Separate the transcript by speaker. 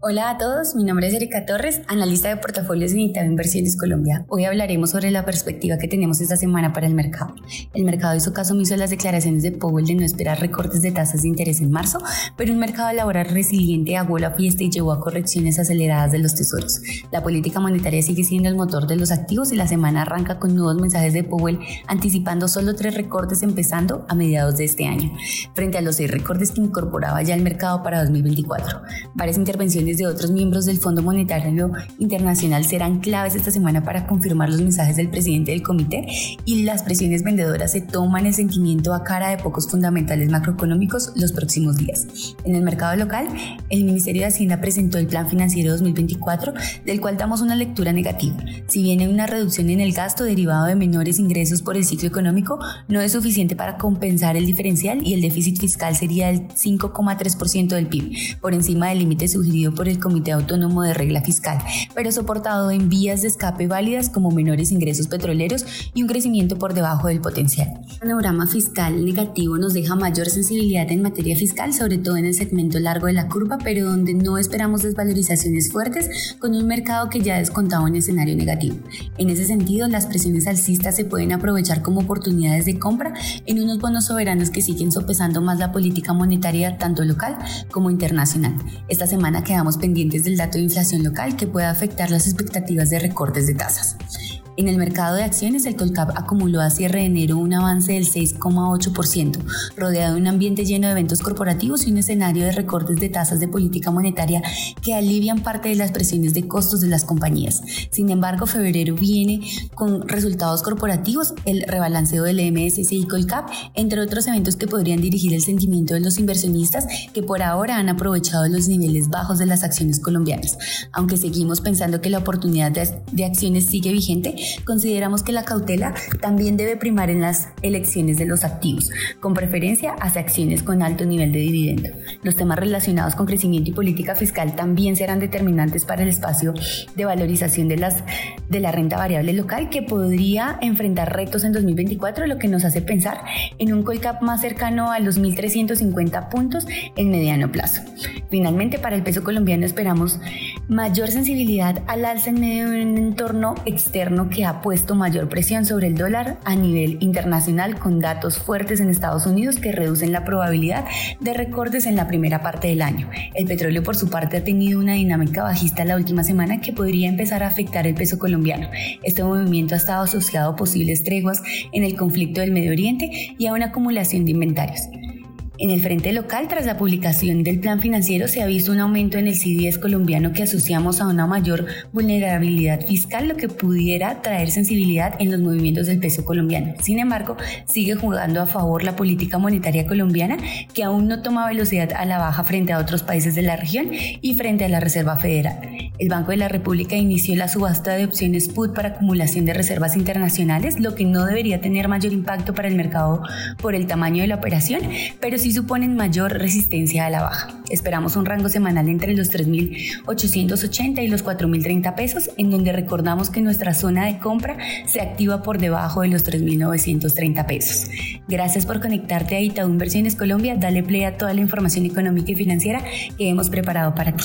Speaker 1: Hola a todos, mi nombre es Erika Torres, analista de portafolios en Itaú Inversiones Colombia. Hoy hablaremos sobre la perspectiva que tenemos esta semana para el mercado. El mercado hizo caso omiso a las declaraciones de Powell de no esperar recortes de tasas de interés en marzo, pero un mercado laboral resiliente aguó la fiesta y llevó a correcciones aceleradas de los tesoros. La política monetaria sigue siendo el motor de los activos y la semana arranca con nuevos mensajes de Powell anticipando solo tres recortes empezando a mediados de este año, frente a los seis recortes que incorporaba ya el mercado para 2024. Varias intervenciones de otros miembros del Fondo Monetario Internacional serán claves esta semana para confirmar los mensajes del presidente del comité y las presiones vendedoras se toman el sentimiento a cara de pocos fundamentales macroeconómicos los próximos días. En el mercado local, el Ministerio de Hacienda presentó el Plan Financiero 2024, del cual damos una lectura negativa. Si bien hay una reducción en el gasto derivado de menores ingresos por el ciclo económico, no es suficiente para compensar el diferencial y el déficit fiscal sería el 5,3% del PIB, por encima del límite sugerido por el Comité Autónomo de Regla Fiscal, pero soportado en vías de escape válidas como menores ingresos petroleros y un crecimiento por debajo del potencial. El panorama fiscal negativo nos deja mayor sensibilidad en materia fiscal, sobre todo en el segmento largo de la curva, pero donde no esperamos desvalorizaciones fuertes con un mercado que ya descontaba un escenario negativo. En ese sentido, las presiones alcistas se pueden aprovechar como oportunidades de compra en unos bonos soberanos que siguen sopesando más la política monetaria tanto local como internacional. Esta semana quedamos pendientes del dato de inflación local que pueda afectar las expectativas de recortes de tasas. En el mercado de acciones, el Colcap acumuló a cierre de enero un avance del 6,8%, rodeado de un ambiente lleno de eventos corporativos y un escenario de recortes de tasas de política monetaria que alivian parte de las presiones de costos de las compañías. Sin embargo, febrero viene con resultados corporativos, el rebalanceo del MSCI y Colcap, entre otros eventos que podrían dirigir el sentimiento de los inversionistas que por ahora han aprovechado los niveles bajos de las acciones colombianas. Aunque seguimos pensando que la oportunidad de, acciones sigue vigente, consideramos que la cautela también debe primar en las elecciones de los activos, con preferencia hacia acciones con alto nivel de dividendo. Los temas relacionados con crecimiento y política fiscal también serán determinantes para el espacio de valorización de, las, de la renta variable local que podría enfrentar retos en 2024, lo que nos hace pensar en un Colcap más cercano a los 1.350 puntos en mediano plazo. Finalmente, para el peso colombiano esperamos mayor sensibilidad al alza en medio de un entorno externo que ha puesto mayor presión sobre el dólar a nivel internacional con datos fuertes en Estados Unidos que reducen la probabilidad de recortes en la primera parte del año. El petróleo por su parte ha tenido una dinámica bajista la última semana que podría empezar a afectar el peso colombiano. Este movimiento ha estado asociado a posibles treguas en el conflicto del Medio Oriente y a una acumulación de inventarios. En el frente local, tras la publicación del plan financiero, se ha visto un aumento en el CDS colombiano que asociamos a una mayor vulnerabilidad fiscal, lo que pudiera traer sensibilidad en los movimientos del peso colombiano. Sin embargo, sigue jugando a favor la política monetaria colombiana, que aún no toma velocidad a la baja frente a otros países de la región y frente a la Reserva Federal. El Banco de la República inició la subasta de opciones PUT para acumulación de reservas internacionales, lo que no debería tener mayor impacto para el mercado por el tamaño de la operación, pero sí suponen mayor resistencia a la baja. Esperamos un rango semanal entre los 3.880 y los 4.030 pesos, en donde recordamos que nuestra zona de compra se activa por debajo de los 3.930 pesos. Gracias por conectarte a Itaú Inversiones Colombia. Dale play a toda la información económica y financiera que hemos preparado para ti.